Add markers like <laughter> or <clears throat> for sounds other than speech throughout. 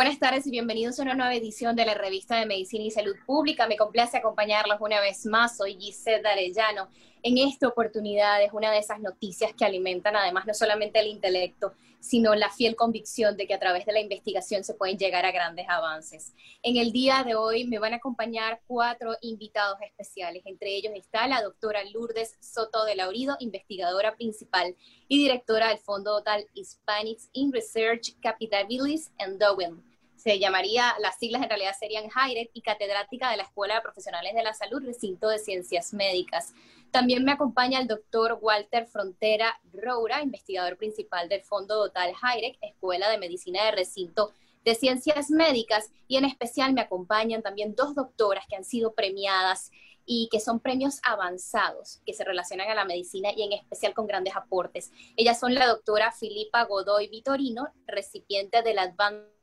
Buenas tardes y bienvenidos a una nueva edición de la revista de Medicina y Salud Pública. Me complace acompañarlos una vez más. Soy Gisette Arellano en esta oportunidad es una de esas noticias que alimentan además no solamente el intelecto, sino la fiel convicción de que a través de la investigación se pueden llegar a grandes avances. En el día de hoy me van a acompañar cuatro invitados especiales. Entre ellos está la doctora Lourdes Soto de Laurido, investigadora principal y directora del Fondo Total Hispanics in Research Capitabilities and Darwin se llamaría, las siglas en realidad serían HIRET y catedrática de la Escuela de Profesionales de la Salud, recinto de Ciencias Médicas. También me acompaña el doctor Walter Frontera Roura, investigador principal del Fondo Dotal HIREC, Escuela de Medicina de Recinto de Ciencias Médicas, y en especial me acompañan también dos doctoras que han sido premiadas y que son premios avanzados que se relacionan a la medicina y en especial con grandes aportes. Ellas son la doctora Filipa Godoy Vitorino, recipiente del Advanced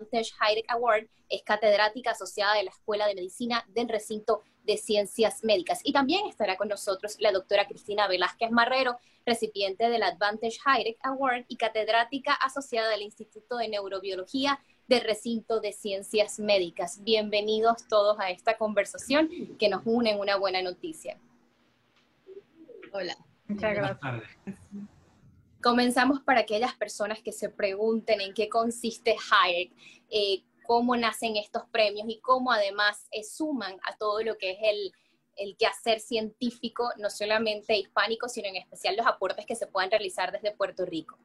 Heidegger Award, es catedrática asociada de la Escuela de Medicina del Recinto de Ciencias Médicas. Y también estará con nosotros la doctora Cristina Velázquez Marrero, recipiente del Advantage Heidegger Award y catedrática asociada del Instituto de Neurobiología del Recinto de Ciencias Médicas. Bienvenidos todos a esta conversación que nos une en una buena noticia. Hola. Muchas gracias. Comenzamos para aquellas personas que se pregunten en qué consiste HIREC, eh, cómo nacen estos premios y cómo además eh, suman a todo lo que es el, el quehacer científico, no solamente hispánico, sino en especial los aportes que se puedan realizar desde Puerto Rico.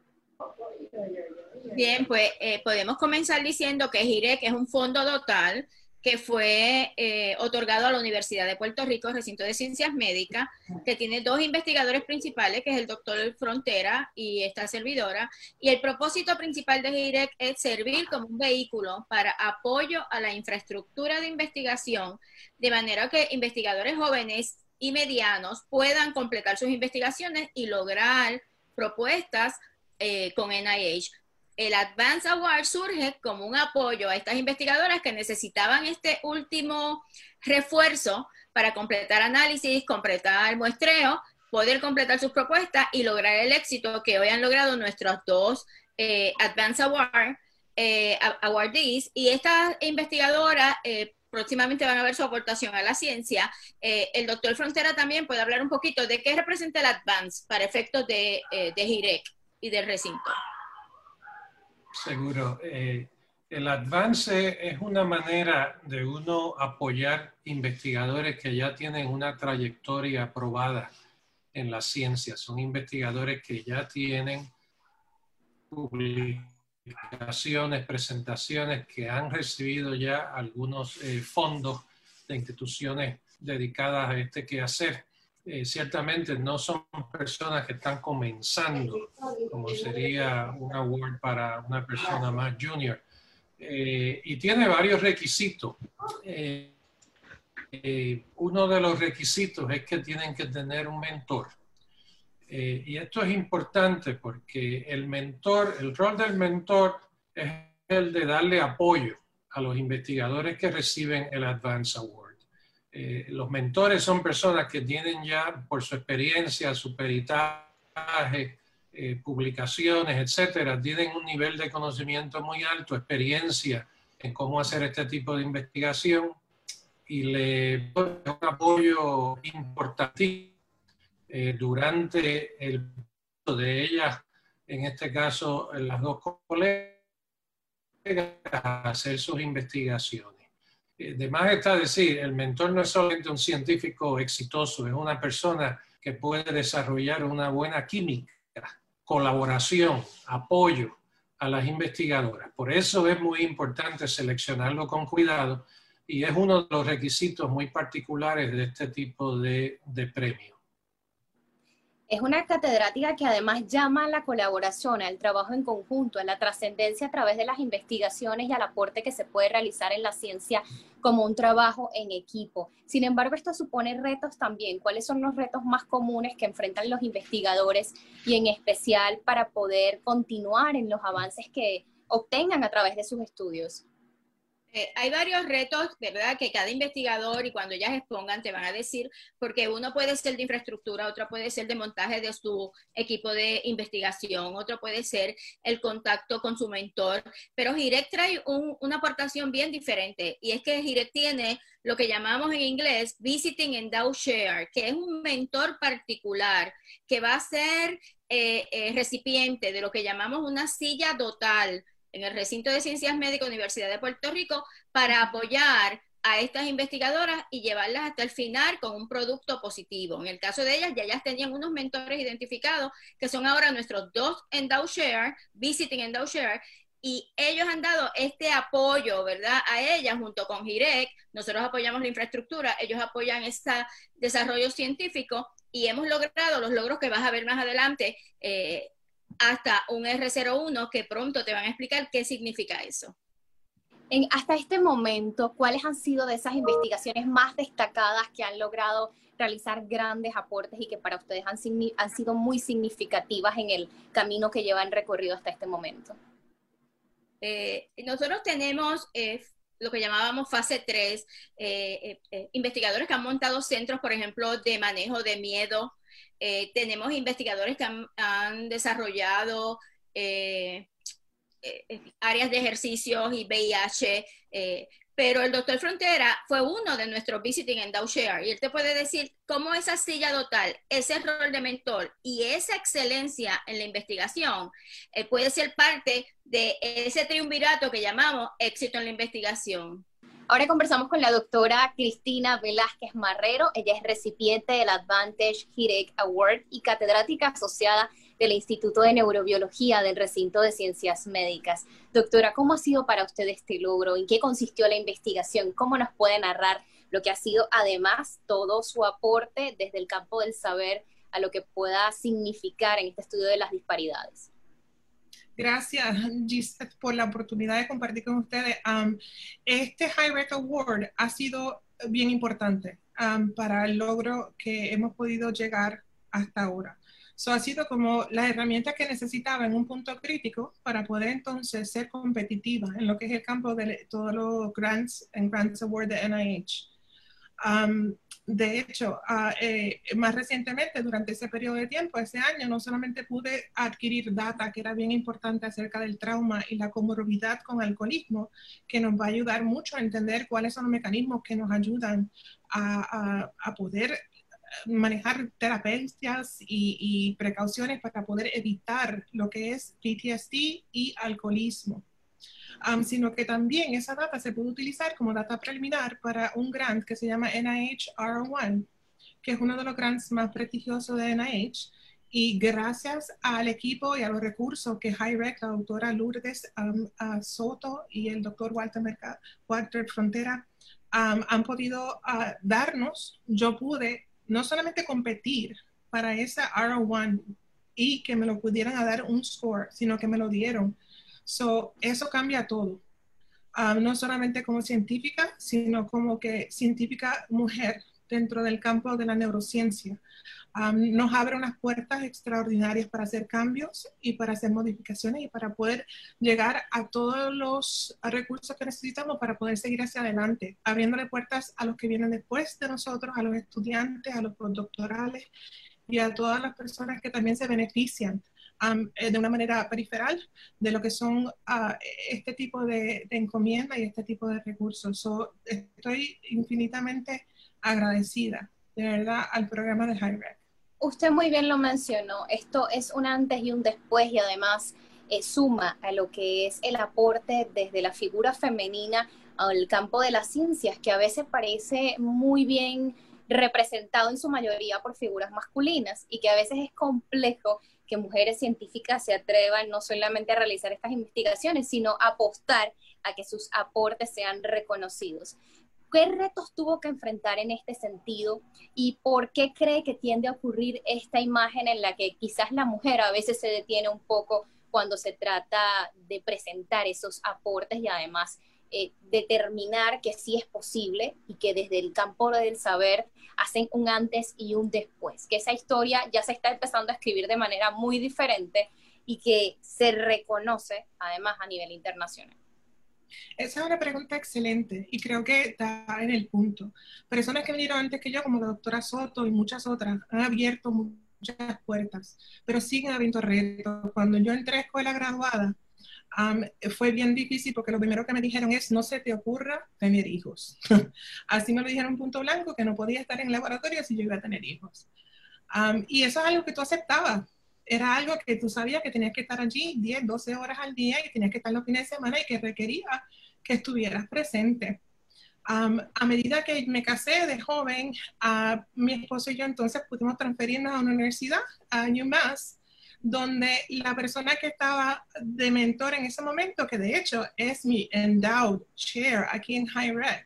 Bien, pues eh, podemos comenzar diciendo que GIREC es un fondo total que fue eh, otorgado a la Universidad de Puerto Rico, recinto de ciencias médicas, que tiene dos investigadores principales, que es el doctor Frontera y esta servidora. Y el propósito principal de GIREC es servir como un vehículo para apoyo a la infraestructura de investigación, de manera que investigadores jóvenes y medianos puedan completar sus investigaciones y lograr propuestas eh, con NIH el Advance Award surge como un apoyo a estas investigadoras que necesitaban este último refuerzo para completar análisis, completar muestreo, poder completar sus propuestas y lograr el éxito que hoy han logrado nuestros dos eh, Advance Award, eh, awardees. Y estas investigadoras eh, próximamente van a ver su aportación a la ciencia. el doctor Frontera también puede hablar un poquito de qué representa el Advance para efectos de, de GIREC y del recinto. Seguro. Eh, el avance es una manera de uno apoyar investigadores que ya tienen una trayectoria aprobada en la ciencia. Son investigadores que ya tienen publicaciones, presentaciones, que han recibido ya algunos eh, fondos de instituciones dedicadas a este quehacer. Eh, ciertamente no son personas que están comenzando, como sería un award para una persona más junior. Eh, y tiene varios requisitos. Eh, uno de los requisitos es que tienen que tener un mentor. y esto es importante porque el mentor, el rol del mentor es el de darle apoyo a los investigadores que reciben el Advance Award. Eh, los mentores son personas que tienen ya, por su experiencia, su peritaje, eh, publicaciones, etcétera, tienen un nivel de conocimiento muy alto, experiencia en cómo hacer este tipo de investigación y le un apoyo importante eh, durante el de ellas, en este caso las dos colegas, a hacer sus investigaciones. Eh, de más está decir, el mentor no es solamente un científico exitoso, es una persona que puede desarrollar una buena química, colaboración, apoyo a las investigadoras. Por eso es muy importante seleccionarlo con cuidado y es uno de los requisitos muy particulares de este tipo de, de premio. Es una catedrática que además llama a la colaboración, al trabajo en conjunto, a la trascendencia a través de las investigaciones y al aporte que se puede realizar en la ciencia como un trabajo en equipo. Sin embargo, esto supone retos también. ¿Cuáles son los retos más comunes que enfrentan los investigadores y en especial para poder continuar en los avances que obtengan a través de sus estudios? Eh, hay varios retos, ¿verdad? Que cada investigador y cuando ellas expongan te van a decir, porque uno puede ser de infraestructura, otro puede ser de montaje de su equipo de investigación, otro puede ser el contacto con su mentor, pero Girek trae una aportación bien diferente y es que Girek tiene lo que llamamos en inglés Visiting Dow Share, que es un mentor particular que va a ser eh, eh, recipiente de lo que llamamos una silla total en el recinto de Ciencias Médicas Universidad de Puerto Rico para apoyar a estas investigadoras y llevarlas hasta el final con un producto positivo. En el caso de ellas, ya ellas tenían unos mentores identificados que son ahora nuestros dos EndowShare, Visiting EndowShare, y ellos han dado este apoyo, ¿verdad? A ellas junto con GIREC, nosotros apoyamos la infraestructura, ellos apoyan este desarrollo científico y hemos logrado los logros que vas a ver más adelante. Eh, hasta un R01 que pronto te van a explicar qué significa eso. En, hasta este momento, ¿cuáles han sido de esas investigaciones más destacadas que han logrado realizar grandes aportes y que para ustedes han, han sido muy significativas en el camino que llevan recorrido hasta este momento? Eh, nosotros tenemos eh, lo que llamábamos fase 3, eh, investigadores que han montado centros, por ejemplo, de manejo de miedo, eh, tenemos investigadores que han, desarrollado eh, eh, áreas de ejercicios y VIH, pero el doctor Frontera fue uno de nuestros visiting en Share y él te puede decir cómo esa silla total, ese rol de mentor y esa excelencia en la investigación puede ser parte de ese triunvirato que llamamos éxito en la investigación. Ahora conversamos con la doctora Cristina Velázquez Marrero. Ella es recipiente del Advantage HIREC Award y catedrática asociada del Instituto de Neurobiología del Recinto de Ciencias Médicas. Doctora, ¿cómo ha sido para usted este logro? ¿En qué consistió la investigación? ¿Cómo nos puede narrar lo que ha sido además todo su aporte desde el campo del saber a lo que pueda significar en este estudio de las disparidades? Gracias, Gisette, por la oportunidad de compartir con ustedes. este High Rec Award ha sido bien importante para el logro que hemos podido llegar hasta ahora. So, ha sido como la herramienta que necesitaba en un punto crítico para poder entonces ser competitiva en lo que es el campo de todos los grants and grants award de NIH. De hecho, eh, más recientemente, durante ese periodo de tiempo, ese año, no solamente pude adquirir data que era bien importante acerca del trauma y la comorbidad con alcoholismo, que nos va a ayudar mucho a entender cuáles son los mecanismos que nos ayudan a, poder manejar terapias y, y, precauciones para poder evitar lo que es PTSD y alcoholismo sino que también esa data se puede utilizar como data preliminar para un grant que se llama NIH R1, que es uno de los grants más prestigiosos de NIH. Y gracias al equipo y a los recursos que HiRec, la doctora Lourdes Soto y el doctor Walter, Walter Frontera han podido ah, darnos, yo pude no solamente competir para esa R1 y que me lo pudieran dar un score, sino que me lo dieron So, eso cambia todo. Ah, no solamente como científica, sino como que científica mujer dentro del campo de la neurociencia. Ah, nos abre unas puertas extraordinarias para hacer cambios y para hacer modificaciones y para poder llegar a todos los recursos que necesitamos para poder seguir hacia adelante, abriéndole puertas a los que vienen después de nosotros, a los estudiantes, a los postdoctorales y a todas las personas que también se benefician eh, de una manera periferal de lo que son ah, este tipo de, de encomienda y este tipo de recursos. estoy infinitamente agradecida, de verdad, al programa de HiRec. Usted muy bien lo mencionó, esto es un antes y un después y además eh, suma a lo que es el aporte desde la figura femenina al campo de las ciencias, que a veces parece muy bien representado en su mayoría por figuras masculinas y que a veces es complejo que mujeres científicas se atrevan no solamente a realizar estas investigaciones, sino a apostar a que sus aportes sean reconocidos. ¿Qué retos tuvo que enfrentar en este sentido y por qué cree que tiende a ocurrir esta imagen en la que quizás la mujer a veces se detiene un poco cuando se trata de presentar esos aportes y además eh, determinar que sí es posible y que desde el campo del saber hacen un antes y un después, que esa historia ya se está empezando a escribir de manera muy diferente y que se reconoce además a nivel internacional. Esa es una pregunta excelente y creo que está en el punto. Personas que vinieron antes que yo, como la doctora Soto y muchas otras, han abierto muchas puertas, pero siguen habiendo retos. Cuando yo entré a escuela graduada, fue bien difícil porque lo primero que me dijeron es, no se te ocurra tener hijos. <laughs> Así me lo dijeron punto blanco, que no podía estar en laboratorio si yo iba a tener hijos. y eso es algo que tú aceptabas. Era algo que tú sabías que tenías que estar allí 10, 12 horas al día y tenías que estar los fines de semana y que requería que estuvieras presente. a medida que me casé de joven, a mi esposo y yo entonces pudimos transferirnos a una universidad, a UMass, donde la persona que estaba de mentor en ese momento, que de hecho es mi endowed chair aquí en High Rec,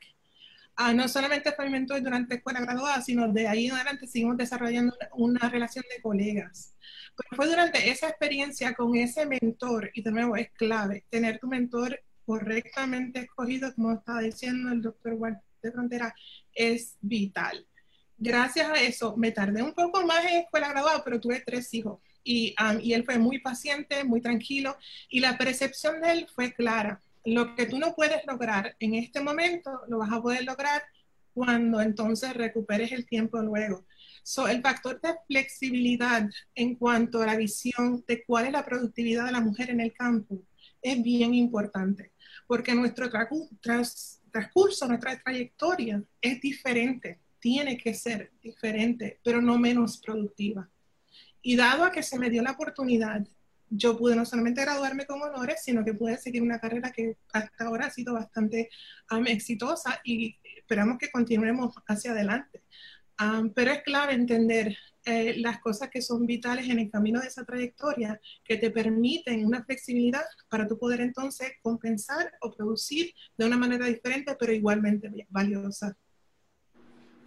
uh, no solamente fue mi mentor durante la escuela graduada, sino de ahí en adelante seguimos desarrollando una, relación de colegas. Pero fue durante esa experiencia con ese mentor, y de nuevo es clave, tener tu mentor correctamente escogido, como estaba diciendo el doctor Walter de Frontera, es vital. Gracias a eso me tardé un poco más en escuela graduada, pero tuve tres hijos Um, y, él fue muy paciente, muy tranquilo y la percepción de él fue clara. Lo que tú no puedes lograr en este momento, lo vas a poder lograr cuando entonces recuperes el tiempo luego. So, el factor de flexibilidad en cuanto a la visión de cuál es la productividad de la mujer en el campo es bien importante, porque nuestro transcurso, nuestra trayectoria es diferente, tiene que ser diferente, pero no menos productiva. Y dado a que se me dio la oportunidad, yo pude no solamente graduarme con honores, sino que pude seguir una carrera que hasta ahora ha sido bastante exitosa y esperamos que continuemos hacia adelante. pero es clave entender eh, las cosas que son vitales en el camino de esa trayectoria que te permiten una flexibilidad para tú poder entonces compensar o producir de una manera diferente, pero igualmente valiosa.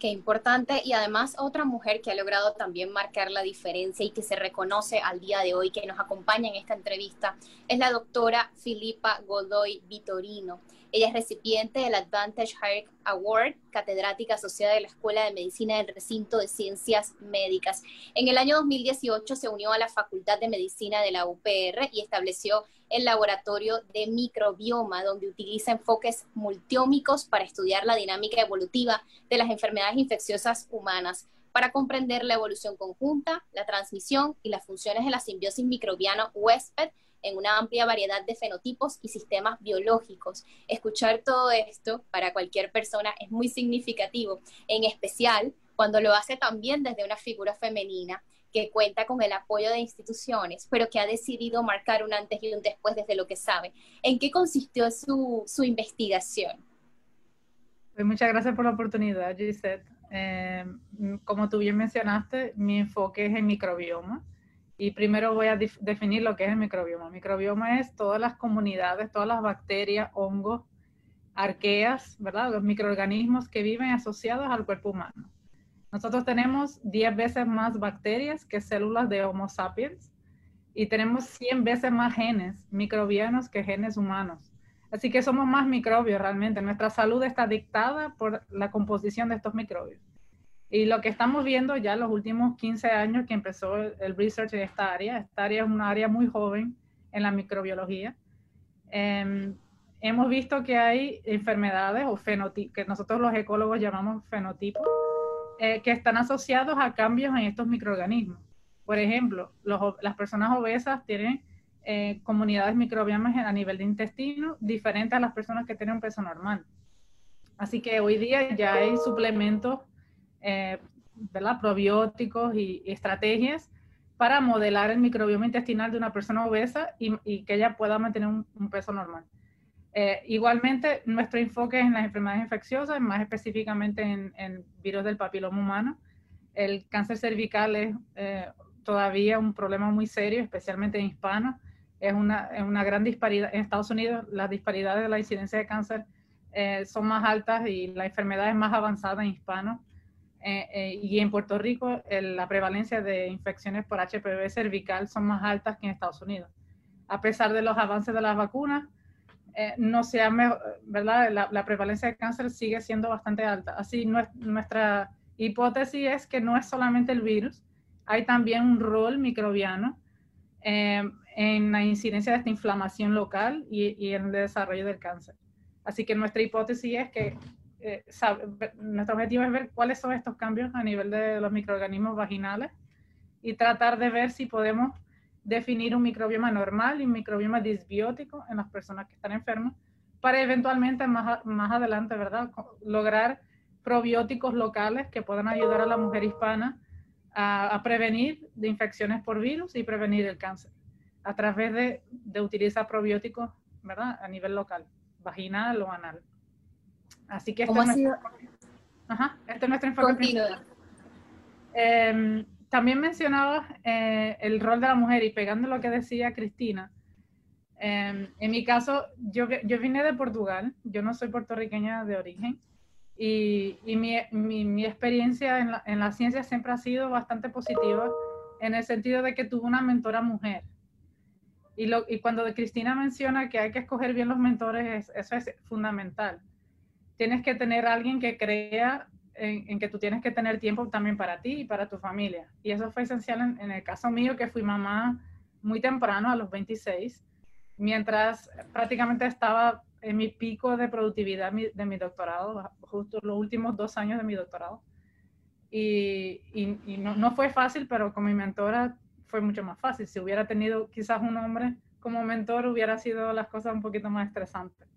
Qué importante. Y además otra mujer que ha logrado también marcar la diferencia y que se reconoce al día de hoy, que nos acompaña en esta entrevista, es la doctora Filipa Godoy Vitorino. Ella es recipiente del Advantage Hire Award, catedrática asociada de la Escuela de Medicina del Recinto de Ciencias Médicas. En el año 2018 se unió a la Facultad de Medicina de la UPR y estableció el laboratorio de microbioma, donde utiliza enfoques multiómicos para estudiar la dinámica evolutiva de las enfermedades infecciosas humanas, para comprender la evolución conjunta, la transmisión y las funciones de la simbiosis microbiano-huésped en una amplia variedad de fenotipos y sistemas biológicos. Escuchar todo esto para cualquier persona es muy significativo, en especial cuando lo hace también desde una figura femenina que cuenta con el apoyo de instituciones, pero que ha decidido marcar un antes y un después desde lo que sabe. ¿En qué consistió su, su investigación? Pues muchas gracias por la oportunidad, Gisette. Eh, como tú bien mencionaste, mi enfoque es en microbioma. Y primero voy a definir lo que es el microbioma. El microbioma es todas las comunidades, todas las bacterias, hongos, arqueas, ¿verdad? Los microorganismos que viven asociados al cuerpo humano. Nosotros tenemos 10 veces más bacterias que células de Homo sapiens y tenemos 100 veces más genes microbianos que genes humanos. Así que somos más microbios realmente. Nuestra salud está dictada por la composición de estos microbios. Y lo que estamos viendo ya los últimos 15 años que empezó el research en esta área, esta área es una área muy joven en la microbiología, em, hemos visto que hay enfermedades o fenotipos, que nosotros los ecólogos llamamos fenotipos, eh, que están asociados a cambios en estos microorganismos. Por ejemplo, las personas obesas tienen eh, comunidades microbianas a nivel de intestino diferentes a las personas que tienen un peso normal. Así que hoy día ya hay suplementos, eh, ¿verdad? probióticos y, estrategias para modelar el microbioma intestinal de una persona obesa y, que ella pueda mantener un peso normal. Eh, igualmente, nuestro enfoque es en las enfermedades infecciosas, más específicamente en, virus del papiloma humano. El cáncer cervical es eh, todavía un problema muy serio, especialmente en hispanos. Es una, una, gran disparidad. En Estados Unidos, las disparidades de la incidencia de cáncer eh, son más altas y la enfermedad es más avanzada en hispanos. Eh, y en Puerto Rico la prevalencia de infecciones por HPV cervical son más altas que en Estados Unidos. A pesar de los avances de las vacunas, no se ¿verdad? La, la, prevalencia de cáncer sigue siendo bastante alta. Así nuestra hipótesis es que no es solamente el virus, hay también un rol microbiano en la incidencia de esta inflamación local y, y en el desarrollo del cáncer. Así que nuestra hipótesis es que eh, nuestro objetivo es ver cuáles son estos cambios a nivel de los microorganismos vaginales y tratar de ver si podemos definir un microbioma normal y un microbioma disbiótico en las personas que están enfermas para eventualmente más, más adelante, ¿verdad?, lograr probióticos locales que puedan ayudar a la mujer hispana a, a prevenir de infecciones por virus y prevenir el cáncer a través de, de utilizar probióticos, ¿verdad?, a nivel local vaginal o anal. Así que este, es, nuestro, Ajá, este es nuestro enfoque. Eh, también mencionaba eh, el rol de la mujer y pegando lo que decía Cristina. Eh, en mi caso, yo, vine de Portugal, yo no soy puertorriqueña de origen y, mi, experiencia en la, en ciencia siempre ha sido bastante positiva en el sentido de que tuve una mentora mujer. Y cuando Cristina menciona que hay que escoger bien los mentores, eso es fundamental. Tienes que tener alguien que crea en, que tú tienes que tener tiempo también para ti y para tu familia. Y eso fue esencial en, el caso mío, que fui mamá muy temprano, a los 26, mientras prácticamente estaba en mi pico de productividad de mi doctorado, justo los últimos dos años de mi doctorado. Y, y, y no, no, fue fácil, pero con mi mentora fue mucho más fácil. Si hubiera tenido quizás un hombre como mentor, hubiera sido las cosas un poquito más estresantes.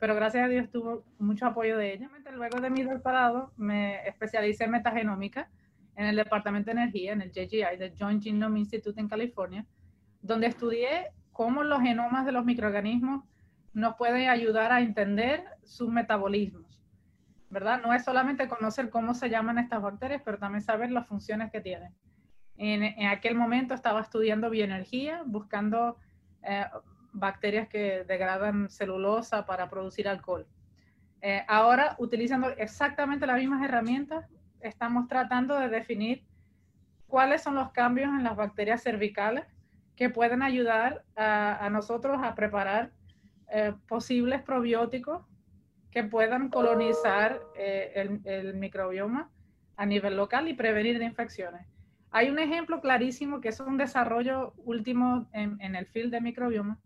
Pero gracias a Dios tuvo mucho apoyo de ella. Luego de mi doctorado me especialicé en metagenómica en el Departamento de Energía, en el JGI, del Joint Genome Institute en California, donde estudié cómo los genomas de los microorganismos nos pueden ayudar a entender sus metabolismos. ¿Verdad? No es solamente conocer cómo se llaman estas bacterias, pero también saber las funciones que tienen. En, aquel momento estaba estudiando bioenergía, buscando eh, bacterias que degradan celulosa para producir alcohol. Eh, ahora, utilizando exactamente las mismas herramientas, estamos tratando de definir cuáles son los cambios en las bacterias cervicales que pueden ayudar a, nosotros a preparar eh, posibles probióticos que puedan colonizar el, el microbioma a nivel local y prevenir de infecciones. Hay un ejemplo clarísimo que es un desarrollo último en, el field de microbioma,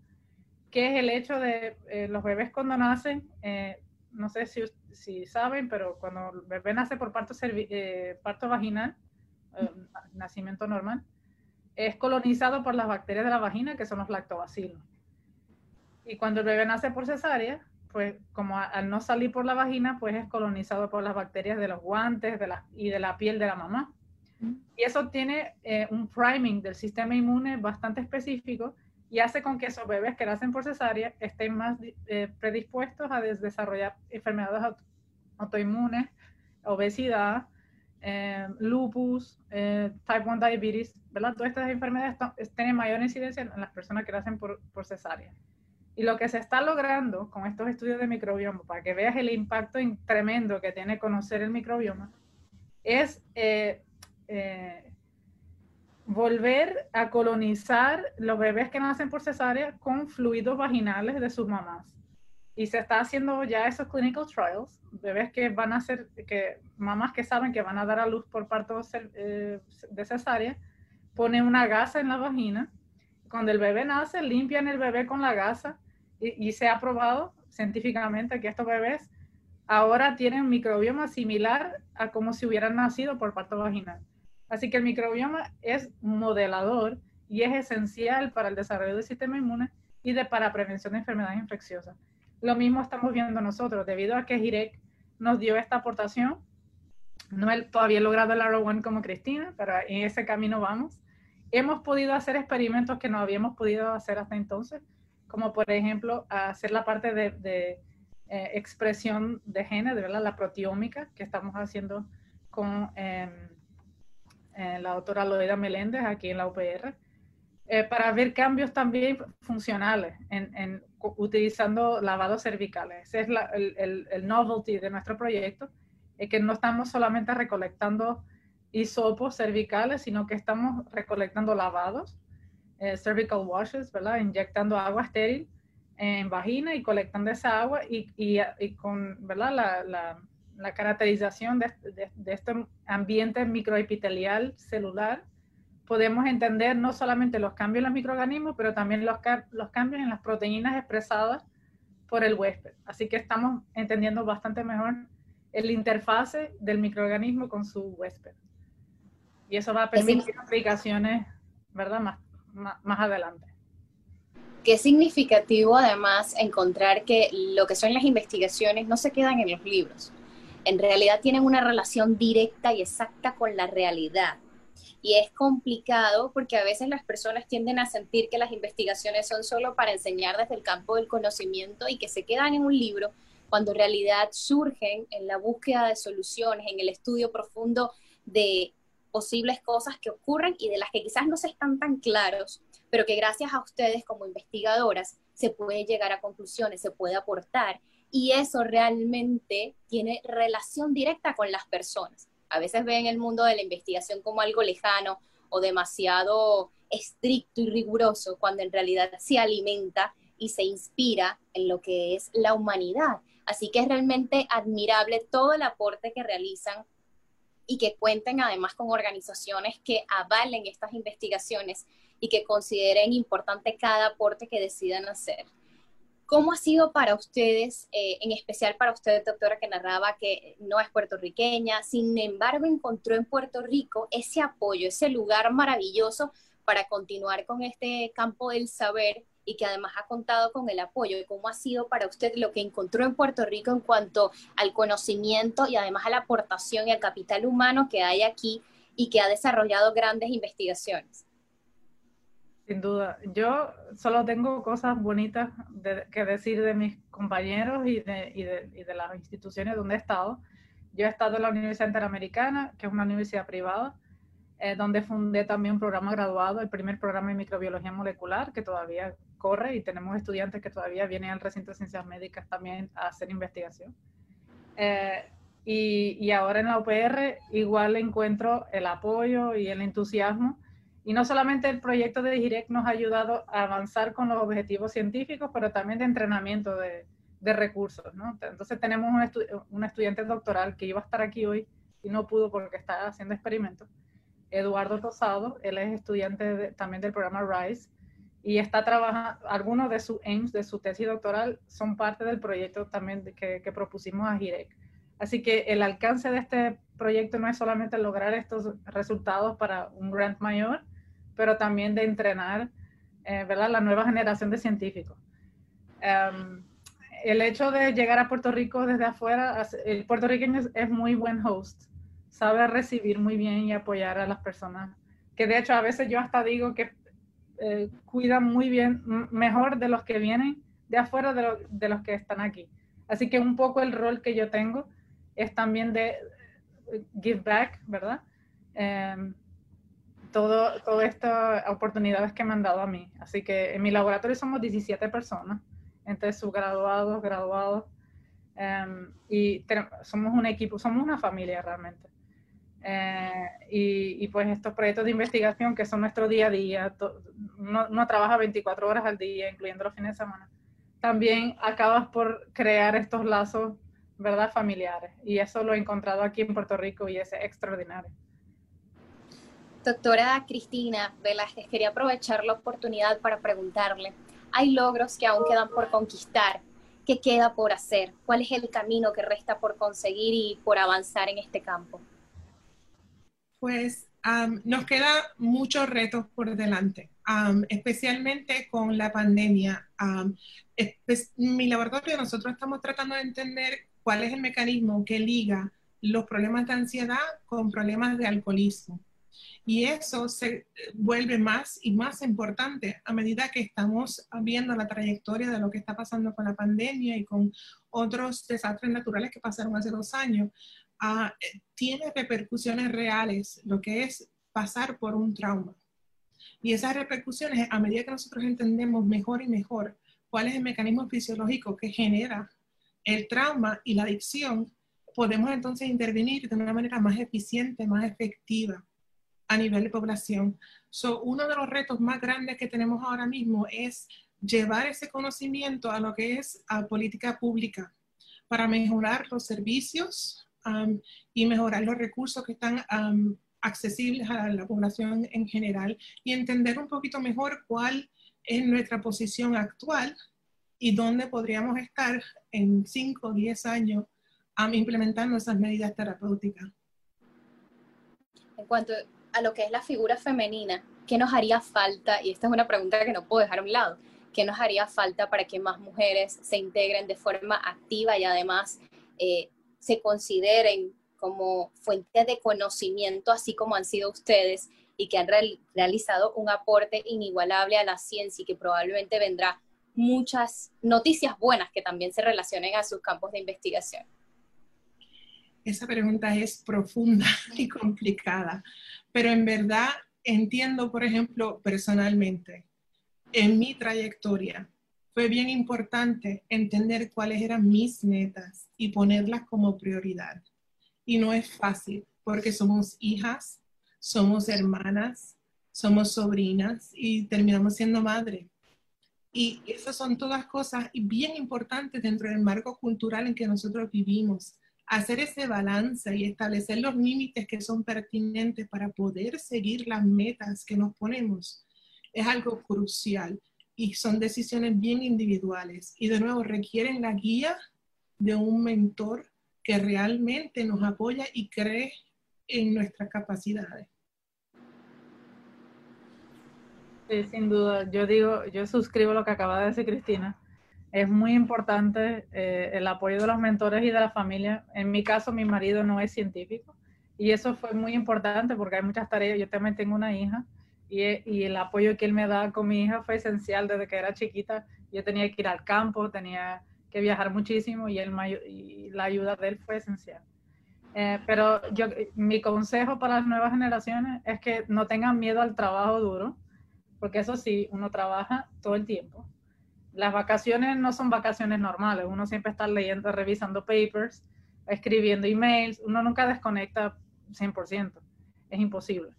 que es el hecho de eh, los bebés cuando nacen, eh, no sé si, si, saben, pero cuando el bebé nace por parto, eh, parto vaginal, nacimiento normal, es colonizado por las bacterias de la vagina, que son los lactobacilos. Y cuando el bebé nace por cesárea, pues como al no salir por la vagina, pues es colonizado por las bacterias de los guantes de la, y de la piel de la mamá. Y eso tiene eh, un priming del sistema inmune bastante específico y hace con que esos bebés que nacen por cesárea estén más eh, predispuestos a desarrollar enfermedades autoinmunes, obesidad, eh, lupus, type 1 diabetes, ¿verdad? Todas estas enfermedades tienen mayor incidencia en las personas que nacen por, por cesárea. Y lo que se está logrando con estos estudios de microbioma, para que veas el impacto tremendo que tiene conocer el microbioma, es eh, volver a colonizar los bebés que nacen por cesárea con fluidos vaginales de sus mamás. Y se está haciendo ya esos clinical trials, bebés que van a ser, que mamás que saben que van a dar a luz por parto eh, de cesárea, ponen una gasa en la vagina. Cuando el bebé nace, limpian el bebé con la gasa y, y se ha probado científicamente que estos bebés ahora tienen un microbioma similar a como si hubieran nacido por parto vaginal. Así que el microbioma es modelador y es esencial para el desarrollo del sistema inmune y de, para prevención de enfermedades infecciosas. Lo mismo estamos viendo nosotros, debido a que Girek nos dio esta aportación. No he todavía logrado el R1 como Cristina, pero en ese camino vamos. Hemos podido hacer experimentos que no habíamos podido hacer hasta entonces, como por ejemplo hacer la parte de, eh, expresión de genes, de ¿verdad? la proteómica que estamos haciendo con... Em, eh, la doctora Loida Meléndez aquí en la UPR. eh, para ver cambios también funcionales en, utilizando lavados cervicales. Ese es el, el, novelty de nuestro proyecto, es que no estamos solamente recolectando hisopos cervicales, sino que estamos recolectando lavados, eh, cervical washes, ¿verdad? Inyectando agua estéril en vagina y colectando esa agua y, y, con, ¿verdad? La, la, la caracterización de, de, de, este ambiente microepitelial celular podemos entender no solamente los cambios en los microorganismos, pero también los, los cambios en las proteínas expresadas por el huésped. Así que estamos entendiendo bastante mejor el interfase del microorganismo con su huésped. Y eso va a permitir aplicaciones, ¿verdad? Más, más, más adelante. Qué significativo además encontrar que lo que son las investigaciones no se quedan en los libros. En realidad tienen una relación directa y exacta con la realidad. Y es complicado porque a veces las personas tienden a sentir que las investigaciones son solo para enseñar desde el campo del conocimiento y que se quedan en un libro, cuando en realidad surgen en la búsqueda de soluciones, en el estudio profundo de posibles cosas que ocurren y de las que quizás no se están tan claros, pero que gracias a ustedes como investigadoras se puede llegar a conclusiones, se puede aportar y eso realmente tiene relación directa con las personas a veces ven el mundo de la investigación como algo lejano o demasiado estricto y riguroso, cuando en realidad se alimenta y se inspira en lo que es la humanidad. Así que es realmente admirable todo el aporte que realizan y que cuenten además con organizaciones que avalen estas investigaciones y que consideren importante cada aporte que decidan hacer. ¿Cómo ha sido para ustedes, eh, en especial para usted, doctora, que narraba que no es puertorriqueña, sin embargo encontró en Puerto Rico ese apoyo, ese lugar maravilloso para continuar con este campo del saber y que además ha contado con el apoyo? ¿Cómo ha sido para usted lo que encontró en Puerto Rico en cuanto al conocimiento y además a la aportación y al capital humano que hay aquí y que ha desarrollado grandes investigaciones? Sin duda. Yo solo tengo cosas bonitas que decir de mis compañeros y de, y, de, y de, las instituciones donde he estado. Yo he estado en la Universidad Interamericana, que es una universidad privada, eh, donde fundé también un programa graduado, el primer programa de microbiología molecular, que todavía corre y tenemos estudiantes que todavía vienen al recinto de ciencias médicas también a hacer investigación. Eh, y, y ahora en la UPR igual encuentro el apoyo y el entusiasmo y no solamente el proyecto de DIRECT nos ha ayudado a avanzar con los objetivos científicos, pero también de entrenamiento de, de recursos. ¿no? Entonces tenemos un, un, estudiante doctoral que iba a estar aquí hoy y no pudo porque está haciendo experimentos. Eduardo Tosado, él es estudiante también del programa RISE y está trabajando, algunos de sus aims, de su tesis doctoral, son parte del proyecto también que, que propusimos a GIREC. Así que el alcance de este proyecto no es solamente lograr estos resultados para un grant mayor, pero también de entrenar eh, ¿verdad? la nueva generación de científicos. Em, el hecho de llegar a Puerto Rico desde afuera, el puertorriqueño es, muy buen host, sabe recibir muy bien y apoyar a las personas, que de hecho a veces yo hasta digo que eh, cuidan muy bien, mejor de los que vienen de afuera de, de, los que están aquí. Así que un poco el rol que yo tengo es también de eh, give back, ¿verdad? Eh, todo, todas estas oportunidades que me han dado a mí. Así que en mi laboratorio somos 17 personas, entre subgraduados, graduados, um, y somos un equipo, somos una familia realmente. Eh, y, y, pues estos proyectos de investigación que son nuestro día a día, no, no trabaja 24 horas al día, incluyendo los fines de semana, también acabas por crear estos lazos, ¿verdad?, familiares. Y eso lo he encontrado aquí en Puerto Rico y es extraordinario. Doctora Cristina Velázquez, quería aprovechar la oportunidad para preguntarle, hay logros que aún quedan por conquistar, ¿qué queda por hacer? ¿Cuál es el camino que resta por conseguir y por avanzar en este campo? Pues nos quedan muchos retos por delante, especialmente con la pandemia. en mi laboratorio nosotros estamos tratando de entender cuál es el mecanismo que liga los problemas de ansiedad con problemas de alcoholismo. Y eso se vuelve más y más importante a medida que estamos viendo la trayectoria de lo que está pasando con la pandemia y con otros desastres naturales que pasaron hace dos años. Ah, tiene repercusiones reales lo que es pasar por un trauma. Y esas repercusiones, a medida que nosotros entendemos mejor y mejor cuál es el mecanismo fisiológico que genera el trauma y la adicción, podemos entonces intervenir de una manera más eficiente, más efectiva a nivel de población. So, uno de los retos más grandes que tenemos ahora mismo es llevar ese conocimiento a lo que es a política pública para mejorar los servicios um, y mejorar los recursos que están um, accesibles a la población en general y entender un poquito mejor cuál es nuestra posición actual y dónde podríamos estar en 5 o 10 años um, implementando esas medidas terapéuticas. En cuanto a lo que es la figura femenina, ¿qué nos haría falta? Y esta es una pregunta que no puedo dejar a un lado. ¿Qué nos haría falta para que más mujeres se integren de forma activa y además eh, se consideren como fuente de conocimiento, así como han sido ustedes y que han realizado un aporte inigualable a la ciencia y que probablemente vendrá muchas noticias buenas que también se relacionen a sus campos de investigación? Esa pregunta es profunda <laughs> y complicada, pero en verdad entiendo, por ejemplo, personalmente, en mi trayectoria, fue bien importante entender cuáles eran mis metas y ponerlas como prioridad. Y no es fácil porque somos hijas, somos hermanas, somos sobrinas y terminamos siendo madre. Y esas son todas cosas bien importantes dentro del marco cultural en que nosotros vivimos. Hacer ese balance y establecer los límites que son pertinentes para poder seguir las metas que nos ponemos es algo crucial y son decisiones bien individuales. Y de nuevo requieren la guía de un mentor que realmente nos apoya y cree en nuestras capacidades. Sin duda. Yo digo, yo suscribo lo que acaba de decir Cristina. Es muy importante eh, el apoyo de los mentores y de la familia. En mi caso, mi marido no es científico y eso fue muy importante porque hay muchas tareas. Yo también tengo una hija y, y el apoyo que él me da con mi hija fue esencial desde que era chiquita. Yo tenía que ir al campo, tenía que viajar muchísimo y, la ayuda de él fue esencial. Eh, pero mi consejo para las nuevas generaciones es que no tengan miedo al trabajo duro, porque eso sí, uno trabaja todo el tiempo. Las vacaciones no son vacaciones normales, uno siempre está leyendo, revisando papers, escribiendo emails, uno nunca desconecta 100%, es imposible.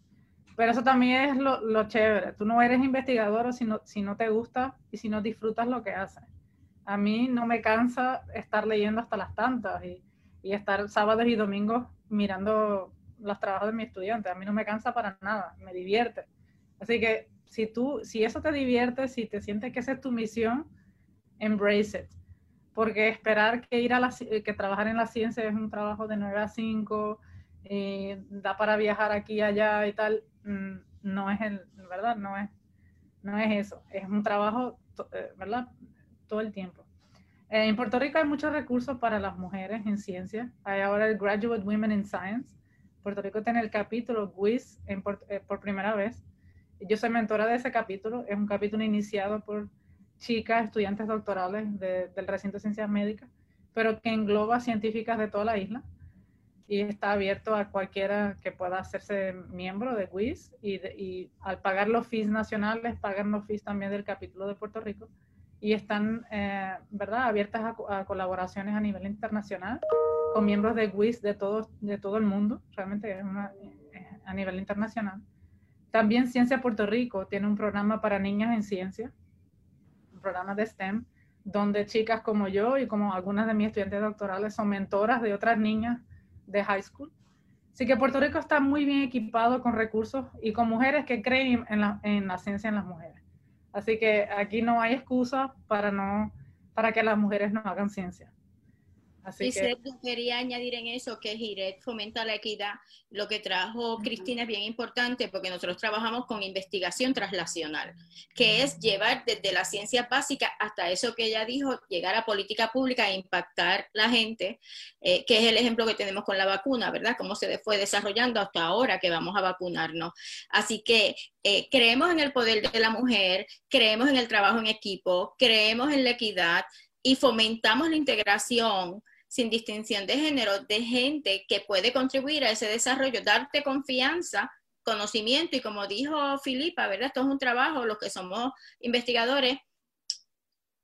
Pero eso también es lo, lo chévere, tú no eres investigador si no, si no te gusta y si no disfrutas lo que haces a mí no me cansa estar leyendo hasta las tantas y, estar sábados y domingos mirando los trabajos de mi estudiante. A mí no me cansa para nada, me divierte. Así que si tú, si eso te divierte, si te sientes que esa es tu misión, embrace it. Porque esperar que ir a la, que trabajar en la ciencia es un trabajo de 9 a 5, eh, da para viajar aquí y allá y tal, mm, no es el, ¿verdad? No es, no es eso. Es un trabajo, eh, ¿verdad? todo el tiempo. Eh, en Puerto Rico hay muchos recursos para las mujeres en ciencia. Hay ahora el Graduate Women in Science. Puerto Rico tiene el capítulo WIS eh, por, primera vez. Yo soy mentora de ese capítulo. Es un capítulo iniciado por chicas, estudiantes doctorales del recinto de ciencias médicas, pero que engloba científicas de toda la isla y está abierto a cualquiera que pueda hacerse miembro de WIS y, y al pagar los fees nacionales, pagan los fees también del capítulo de Puerto Rico y están, eh, ¿verdad?, abiertas a, colaboraciones a nivel internacional con miembros de WIS de todo, de todo el mundo, realmente es una, eh, a nivel internacional. También Ciencia Puerto Rico tiene un programa para niñas en ciencia, un programa de STEM, donde chicas como yo y como algunas de mis estudiantes doctorales son mentoras de otras niñas de high school. Así que Puerto Rico está muy bien equipado con recursos y con mujeres que creen en la, en la ciencia en las mujeres. Así que aquí no hay excusa para no para que las mujeres no hagan ciencia. Así que... quería añadir en eso que Giret fomenta la equidad. Lo que trajo Cristina es bien importante porque nosotros trabajamos con investigación translacional, que es llevar desde la ciencia básica hasta eso que ella dijo, llegar a política pública e impactar la gente, eh, que es el ejemplo que tenemos con la vacuna, ¿verdad? Cómo se fue desarrollando hasta ahora que vamos a vacunarnos. Así que eh, creemos en el poder de la mujer, creemos en el trabajo en equipo, creemos en la equidad y fomentamos la integración sin distinción de género, de gente que puede contribuir a ese desarrollo, darte confianza conocimiento y como dijo Filipa, ¿verdad? Esto es un trabajo, los que somos investigadores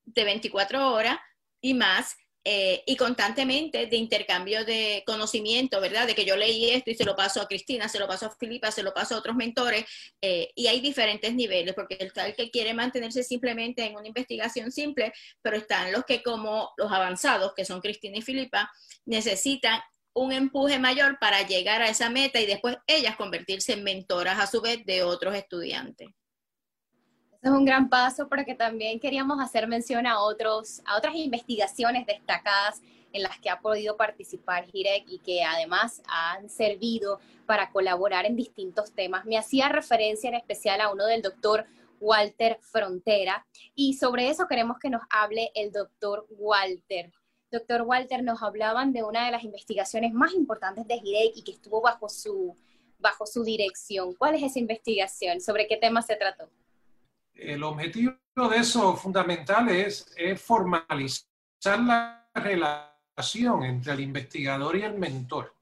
de 24 horas y más, eh, y constantemente de intercambio de conocimiento, ¿verdad? De que yo leí esto y se lo paso a Cristina, se lo paso a Filipa, se lo paso a otros mentores, eh, y hay diferentes niveles, porque el que quiere mantenerse simplemente en una investigación simple, pero están los que como los avanzados, que son Cristina y Filipa, necesitan un empuje mayor para llegar a esa meta y después ellas convertirse en mentoras a su vez de otros estudiantes es un gran paso porque también queríamos hacer mención a, otros, a otras investigaciones destacadas en las que ha podido participar Girek y que además han servido para colaborar en distintos temas. Me hacía referencia en especial a uno del doctor Walter Frontera y sobre eso queremos que nos hable el doctor Walter. Doctor Walter, nos hablaban de una de las investigaciones más importantes de Girek y que estuvo bajo su, bajo su dirección. ¿Cuál es esa investigación? ¿Sobre qué tema se trató? El objetivo de eso fundamental es, formalizar la relación entre el investigador y el mentor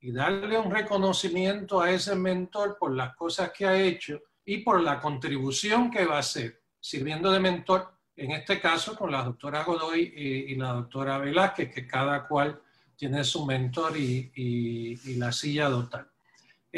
y darle un reconocimiento a ese mentor por las cosas que ha hecho y por la contribución que va a hacer, sirviendo de mentor, en este caso con la doctora Godoy y, la doctora Velázquez, que cada cual tiene su mentor y, y la silla dotal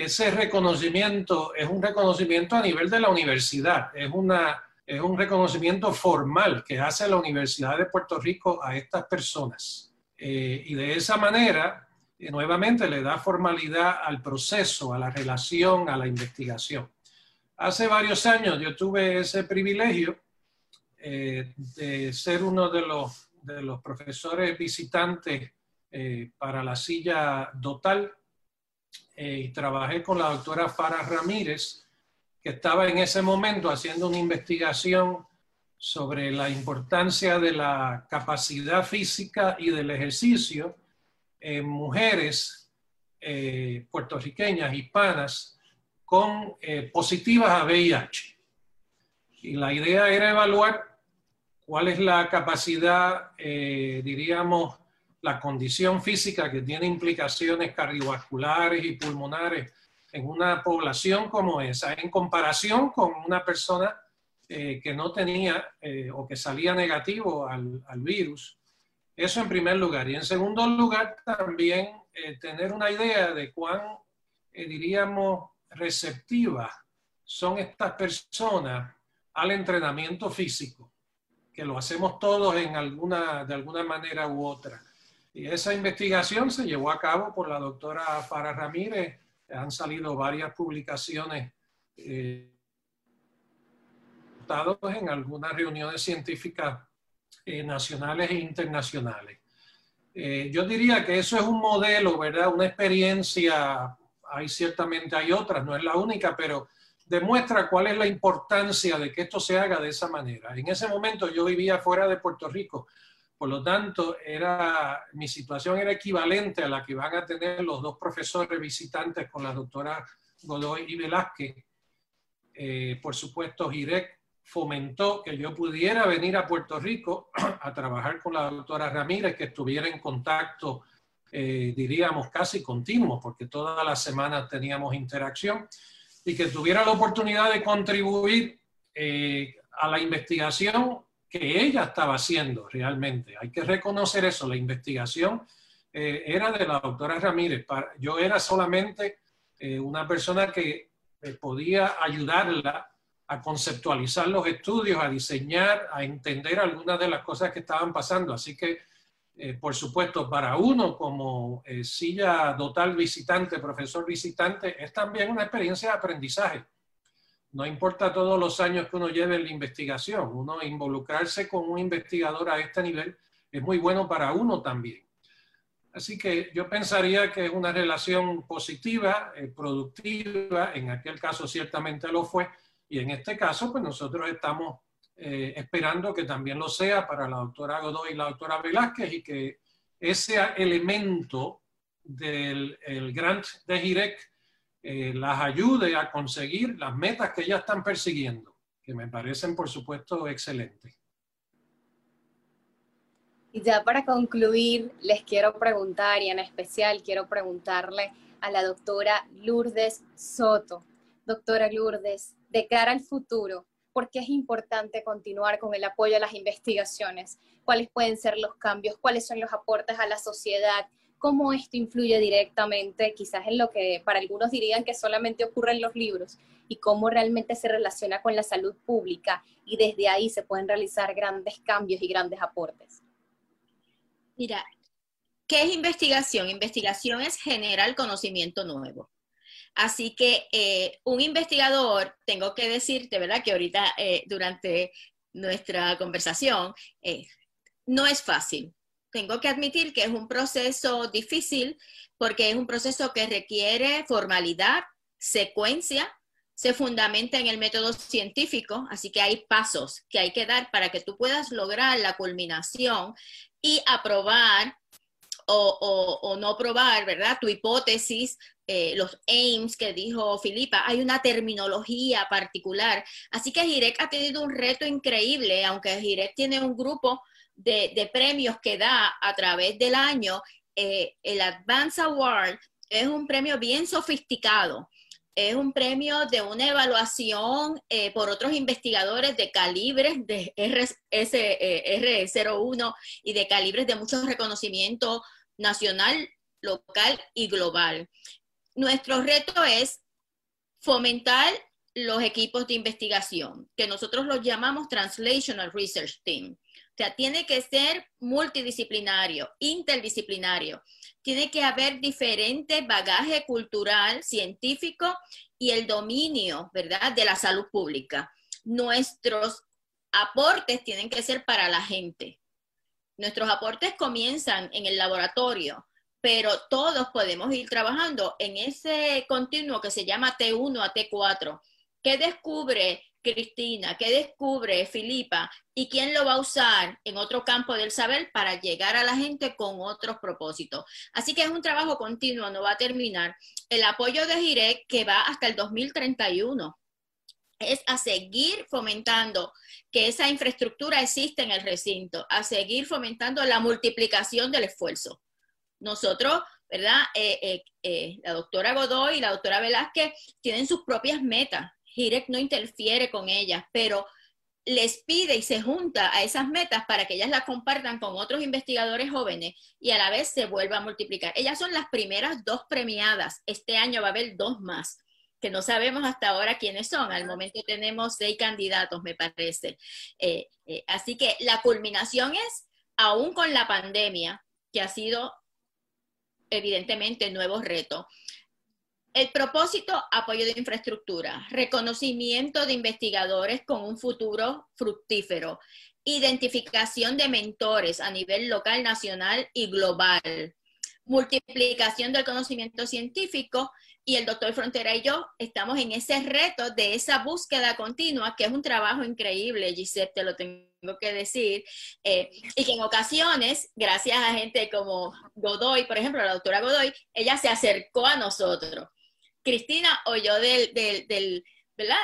ese reconocimiento es un reconocimiento a nivel de la universidad, es, una, es un reconocimiento formal que hace la Universidad de Puerto Rico a estas personas. Eh, y de esa manera, eh, nuevamente, le da formalidad al proceso, a la relación, a la investigación. Hace varios años yo tuve ese privilegio eh, de ser uno de los, de los profesores visitantes para la silla dotal eh, y trabajé con la doctora Farah Ramírez, que estaba en ese momento haciendo una investigación sobre la importancia de la capacidad física y del ejercicio en mujeres eh, puertorriqueñas, hispanas, con eh, positivas a VIH. Y la idea era evaluar cuál es la capacidad, diríamos, la condición física que tiene implicaciones cardiovasculares y pulmonares en una población como esa, en comparación con una persona eh, que no tenía eh, o que salía negativo al, virus. Eso en primer lugar. Y en segundo lugar, también eh, tener una idea de cuán, diríamos, receptivas son estas personas al entrenamiento físico, que lo hacemos todos en alguna, de alguna manera u otra. Y esa investigación se llevó a cabo por la doctora Farah Ramírez. Han salido varias publicaciones eh, en algunas reuniones científicas eh, nacionales e internacionales. Eh, yo diría que eso es un modelo, ¿verdad? Una experiencia, hay ciertamente hay otras, no es la única, pero demuestra cuál es la importancia de que esto se haga de esa manera. En ese momento yo vivía fuera de Puerto Rico, por lo tanto, era, mi situación era equivalente a la que van a tener los dos profesores visitantes con la doctora Godoy y Velázquez. Eh, por supuesto, Girek fomentó que yo pudiera venir a Puerto Rico <clears throat> a trabajar con la doctora Ramírez, que estuviera en contacto, eh, diríamos, casi continuo, porque todas las semanas teníamos interacción, y que tuviera la oportunidad de contribuir eh, a la investigación que ella estaba haciendo realmente. Hay que reconocer eso. La investigación eh, era de la doctora Ramírez. yo era solamente eh, una persona que eh, podía ayudarla a conceptualizar los estudios, a diseñar, a entender algunas de las cosas que estaban pasando. Así que, por supuesto, para uno como silla total visitante, profesor visitante, es también una experiencia de aprendizaje no importa todos los años que uno lleve en la investigación, uno involucrarse con un investigador a este nivel es muy bueno para uno también. Así que yo pensaría que es una relación positiva, eh, productiva, en aquel caso ciertamente lo fue, y en este caso pues nosotros estamos eh, esperando que también lo sea para la doctora Godoy y la doctora Velázquez y que ese elemento del grant de GIREC eh, las ayude a conseguir las metas que ya están persiguiendo, que me parecen, por supuesto, excelentes. Y ya para concluir, les quiero preguntar, y en especial quiero preguntarle a la doctora Lourdes Soto. Doctora Lourdes, de cara al futuro, ¿por qué es importante continuar con el apoyo a las investigaciones? ¿Cuáles pueden ser los cambios? ¿Cuáles son los aportes a la sociedad? ¿Cómo esto influye directamente quizás en lo que para algunos dirían que solamente ocurre en los libros y cómo realmente se relaciona con la salud pública y desde ahí se pueden realizar grandes cambios y grandes aportes? Mira, ¿qué es investigación? Investigación es generar conocimiento nuevo. Así que eh, un investigador, tengo que decirte, ¿verdad? Que ahorita eh, durante nuestra conversación, eh, no es fácil. Tengo que admitir que es un proceso difícil porque es un proceso que requiere formalidad, secuencia, se fundamenta en el método científico, así que hay pasos que hay que dar para que tú puedas lograr la culminación y aprobar o, no probar, ¿verdad? Tu hipótesis, eh, los aims que dijo Filipa, hay una terminología particular. Así que Girek ha tenido un reto increíble, aunque Girek tiene un grupo de, premios que da a través del año. Eh, el Advance Award es un premio bien sofisticado. Es un premio de una evaluación eh, por otros investigadores de calibres de R01 y de calibres de muchos reconocimientos nacional, local y global. Nuestro reto es fomentar los equipos de investigación, que nosotros los llamamos Translational Research Team. O sea, tiene que ser multidisciplinario, interdisciplinario. Tiene que haber diferente bagaje cultural, científico y el dominio, ¿verdad?, de la salud pública. Nuestros aportes tienen que ser para la gente. Nuestros aportes comienzan en el laboratorio, pero todos podemos ir trabajando en ese continuo que se llama T1 a T4. ¿Qué descubre Cristina? ¿Qué descubre Filipa? ¿Y quién lo va a usar en otro campo del saber para llegar a la gente con otros propósitos? Así que es un trabajo continuo, no va a terminar. El apoyo de GIREC que va hasta el 2031 es a seguir fomentando que esa infraestructura existe en el recinto, a seguir fomentando la multiplicación del esfuerzo. Nosotros, ¿verdad? Eh, eh, eh, la doctora Godoy y la doctora Velázquez tienen sus propias metas. GIREC no interfiere con ellas, pero les pide y se junta a esas metas para que ellas las compartan con otros investigadores jóvenes y a la vez se vuelva a multiplicar. Ellas son las primeras dos premiadas. Este año va a haber dos más que no sabemos hasta ahora quiénes son. Al momento tenemos seis candidatos, me parece. Eh, eh, así que la culminación es, aún con la pandemia, que ha sido evidentemente nuevo reto. El propósito, apoyo de infraestructura, reconocimiento de investigadores con un futuro fructífero, identificación de mentores a nivel local, nacional y global, multiplicación del conocimiento científico y el doctor Frontera y yo estamos en ese reto de esa búsqueda continua, que es un trabajo increíble, Gisette, te lo tengo que decir, eh, y que en ocasiones, gracias a gente como Godoy, por ejemplo, la doctora Godoy, ella se acercó a nosotros. Cristina oyó del, del.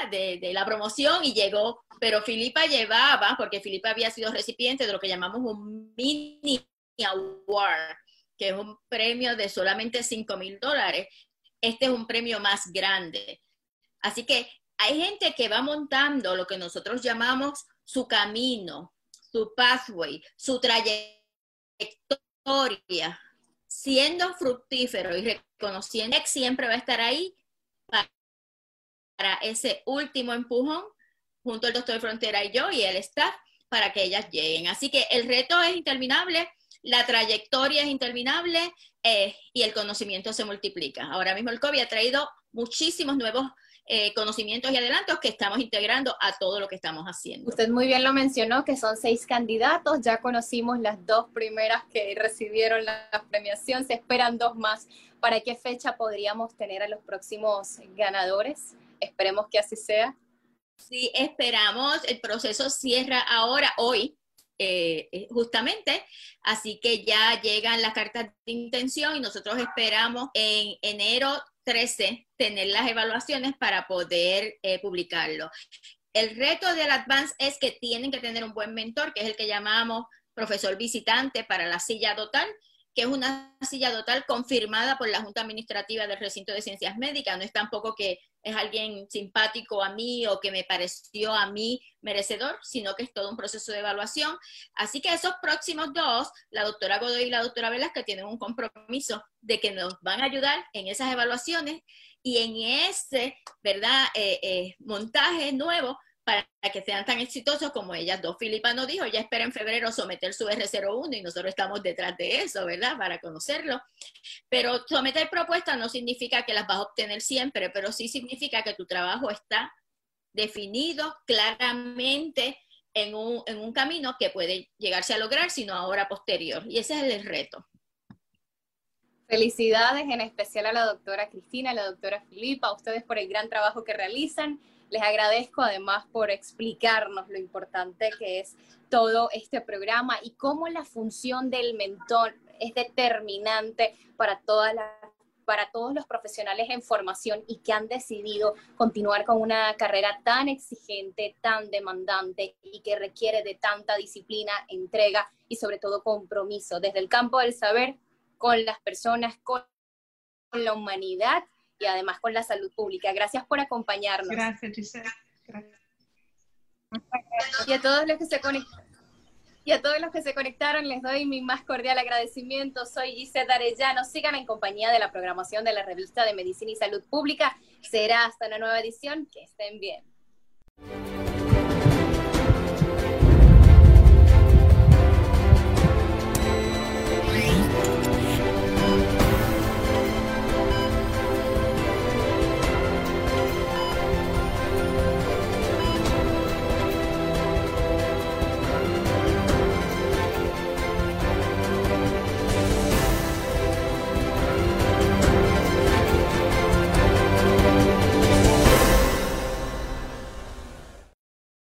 De, de, la promoción y llegó, pero Filipa llevaba, porque Filipa había sido recipiente de lo que llamamos un mini award, que es un premio de solamente 5 mil dólares, este es un premio más grande. Así que hay gente que va montando lo que nosotros llamamos su camino, su pathway, su trayectoria, siendo fructífero y reconociendo que siempre va a estar ahí para, ese último empujón junto al doctor Frontera y yo y el staff para que ellas lleguen. Así que el reto es interminable la trayectoria es interminable eh, y el conocimiento se multiplica. Ahora mismo el COVID ha traído muchísimos nuevos eh, conocimientos y adelantos que estamos integrando a todo lo que estamos haciendo. Usted muy bien lo mencionó, que son seis candidatos, ya conocimos las dos primeras que recibieron la premiación, se esperan dos más. ¿Para qué fecha podríamos tener a los próximos ganadores? Esperemos que así sea. Sí, esperamos, el proceso cierra ahora, hoy, eh, eh, justamente. Así que ya llegan las cartas de intención y nosotros esperamos en enero 13 tener las evaluaciones para poder eh, publicarlo. El reto del Advance es que tienen que tener un buen mentor, que es el que llamamos profesor visitante para la silla total, que es una silla total confirmada por la Junta Administrativa del Recinto de Ciencias Médicas. No es tampoco que es alguien simpático a mí o que me pareció a mí merecedor, sino que es todo un proceso de evaluación. Así que esos próximos dos, la doctora Godoy y la doctora Velasco, tienen un compromiso de que nos van a ayudar en esas evaluaciones y en ese, ¿verdad?, eh, eh, montaje nuevo para que sean tan exitosos como ellas dos. Filipa nos dijo, ya espera en febrero someter su R01 y nosotros estamos detrás de eso, ¿verdad? Para conocerlo. Pero someter propuestas no significa que las vas a obtener siempre, pero sí significa que tu trabajo está definido claramente en un, en un camino que puede llegarse a lograr, sino ahora posterior. Y ese es el reto. Felicidades en especial a la doctora Cristina, a la doctora Filipa, a ustedes por el gran trabajo que realizan les agradezco además por explicarnos lo importante que es todo este programa y cómo la función del mentor es determinante para todas las para todos los profesionales en formación y que han decidido continuar con una carrera tan exigente, tan demandante y que requiere de tanta disciplina, entrega y sobre todo compromiso desde el campo del saber con las personas, con la humanidad y además con la salud pública. Gracias por acompañarnos. Gracias, Giselle. Y a todos los que se conectaron. Y a todos los que se conectaron les doy mi más cordial agradecimiento. Soy Gisette Arellano. Sigan en compañía de la programación de la revista de Medicina y Salud Pública. Será hasta una nueva edición. Que estén bien.